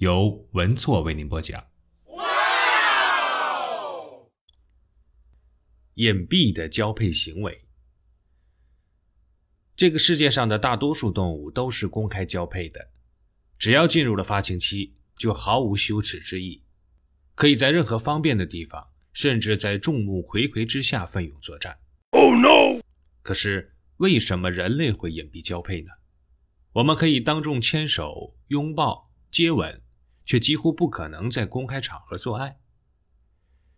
由文措为您播讲。隐蔽的交配行为，这个世界上的大多数动物都是公开交配的，只要进入了发情期，就毫无羞耻之意，可以在任何方便的地方，甚至在众目睽睽之下奋勇作战。Oh no！可是为什么人类会隐蔽交配呢？我们可以当众牵手、拥抱、接吻。却几乎不可能在公开场合做爱。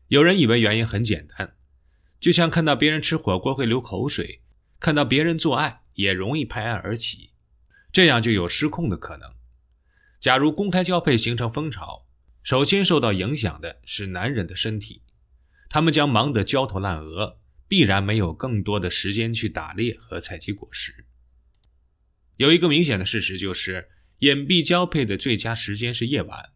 有人以为原因很简单，就像看到别人吃火锅会流口水，看到别人做爱也容易拍案而起，这样就有失控的可能。假如公开交配形成风潮，首先受到影响的是男人的身体，他们将忙得焦头烂额，必然没有更多的时间去打猎和采集果实。有一个明显的事实就是。眼壁交配的最佳时间是夜晚，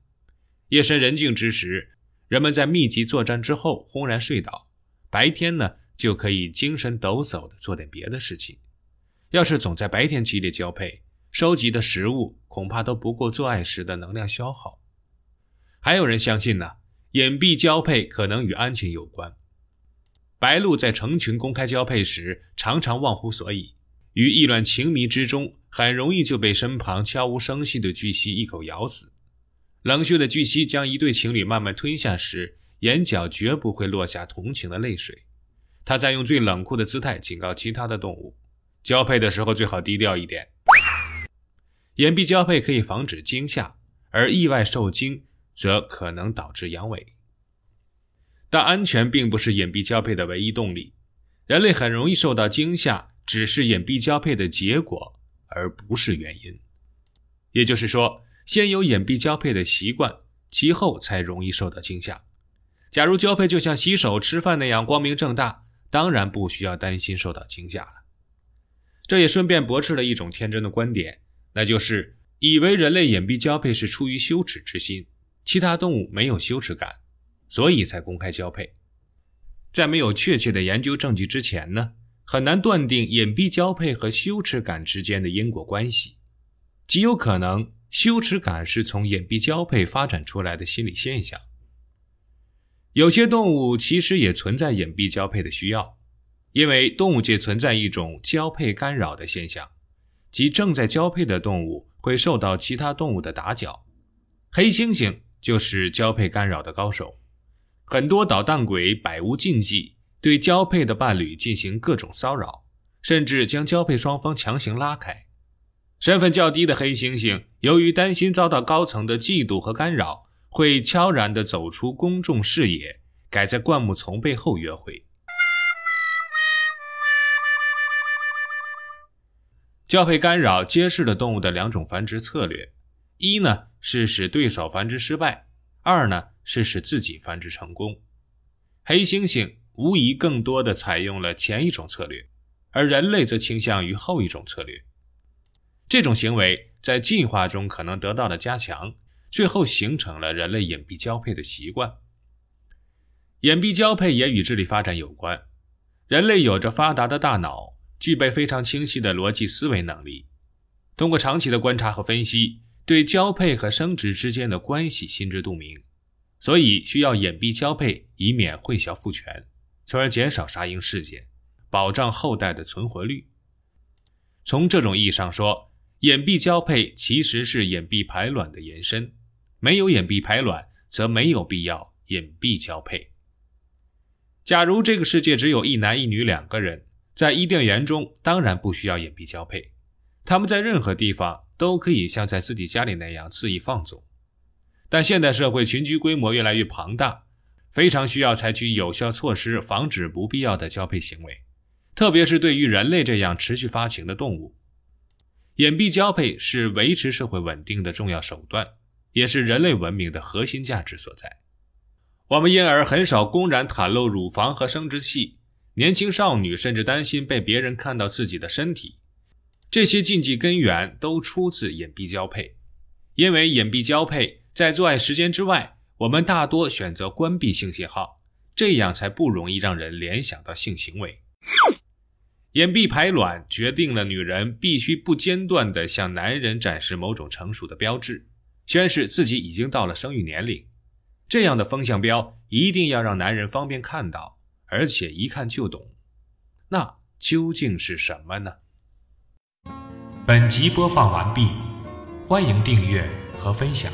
夜深人静之时，人们在密集作战之后轰然睡倒，白天呢就可以精神抖擞的做点别的事情。要是总在白天激烈交配，收集的食物恐怕都不够做爱时的能量消耗。还有人相信呢，眼壁交配可能与安全有关。白鹭在成群公开交配时，常常忘乎所以。于意乱情迷之中，很容易就被身旁悄无声息的巨蜥一口咬死。冷血的巨蜥将一对情侣慢慢吞下时，眼角绝不会落下同情的泪水。他在用最冷酷的姿态警告其他的动物：交配的时候最好低调一点。眼壁交配可以防止惊吓，而意外受惊则可能导致阳痿。但安全并不是眼壁交配的唯一动力。人类很容易受到惊吓。只是眼壁交配的结果，而不是原因。也就是说，先有眼壁交配的习惯，其后才容易受到惊吓。假如交配就像洗手、吃饭那样光明正大，当然不需要担心受到惊吓了。这也顺便驳斥了一种天真的观点，那就是以为人类眼壁交配是出于羞耻之心，其他动物没有羞耻感，所以才公开交配。在没有确切的研究证据之前呢？很难断定隐蔽交配和羞耻感之间的因果关系，极有可能羞耻感是从隐蔽交配发展出来的心理现象。有些动物其实也存在隐蔽交配的需要，因为动物界存在一种交配干扰的现象，即正在交配的动物会受到其他动物的打搅。黑猩猩就是交配干扰的高手，很多捣蛋鬼百无禁忌。对交配的伴侣进行各种骚扰，甚至将交配双方强行拉开。身份较低的黑猩猩，由于担心遭到高层的嫉妒和干扰，会悄然地走出公众视野，改在灌木丛背后约会。交配干扰揭示了动物的两种繁殖策略：一呢是使对手繁殖失败；二呢是使自己繁殖成功。黑猩猩。无疑更多的采用了前一种策略，而人类则倾向于后一种策略。这种行为在进化中可能得到了加强，最后形成了人类隐蔽交配的习惯。眼壁交配也与智力发展有关。人类有着发达的大脑，具备非常清晰的逻辑思维能力。通过长期的观察和分析，对交配和生殖之间的关系心知肚明，所以需要眼壁交配，以免混淆父权。从而减少杀婴事件，保障后代的存活率。从这种意义上说，眼壁交配其实是眼壁排卵的延伸。没有眼壁排卵，则没有必要眼壁交配。假如这个世界只有一男一女两个人，在伊甸园中当然不需要眼壁交配，他们在任何地方都可以像在自己家里那样肆意放纵。但现代社会群居规模越来越庞大。非常需要采取有效措施，防止不必要的交配行为，特别是对于人类这样持续发情的动物。眼壁交配是维持社会稳定的重要手段，也是人类文明的核心价值所在。我们因而很少公然袒露乳房和生殖器，年轻少女甚至担心被别人看到自己的身体。这些禁忌根源都出自隐蔽交配，因为隐蔽交配在做爱时间之外，我们大多选择关闭性信号，这样才不容易让人联想到性行为。隐蔽排卵决定了女人必须不间断地向男人展示某种成熟的标志，宣示自己已经到了生育年龄。这样的风向标一定要让男人方便看到，而且一看就懂。那究竟是什么呢？本集播放完毕，欢迎订阅和分享。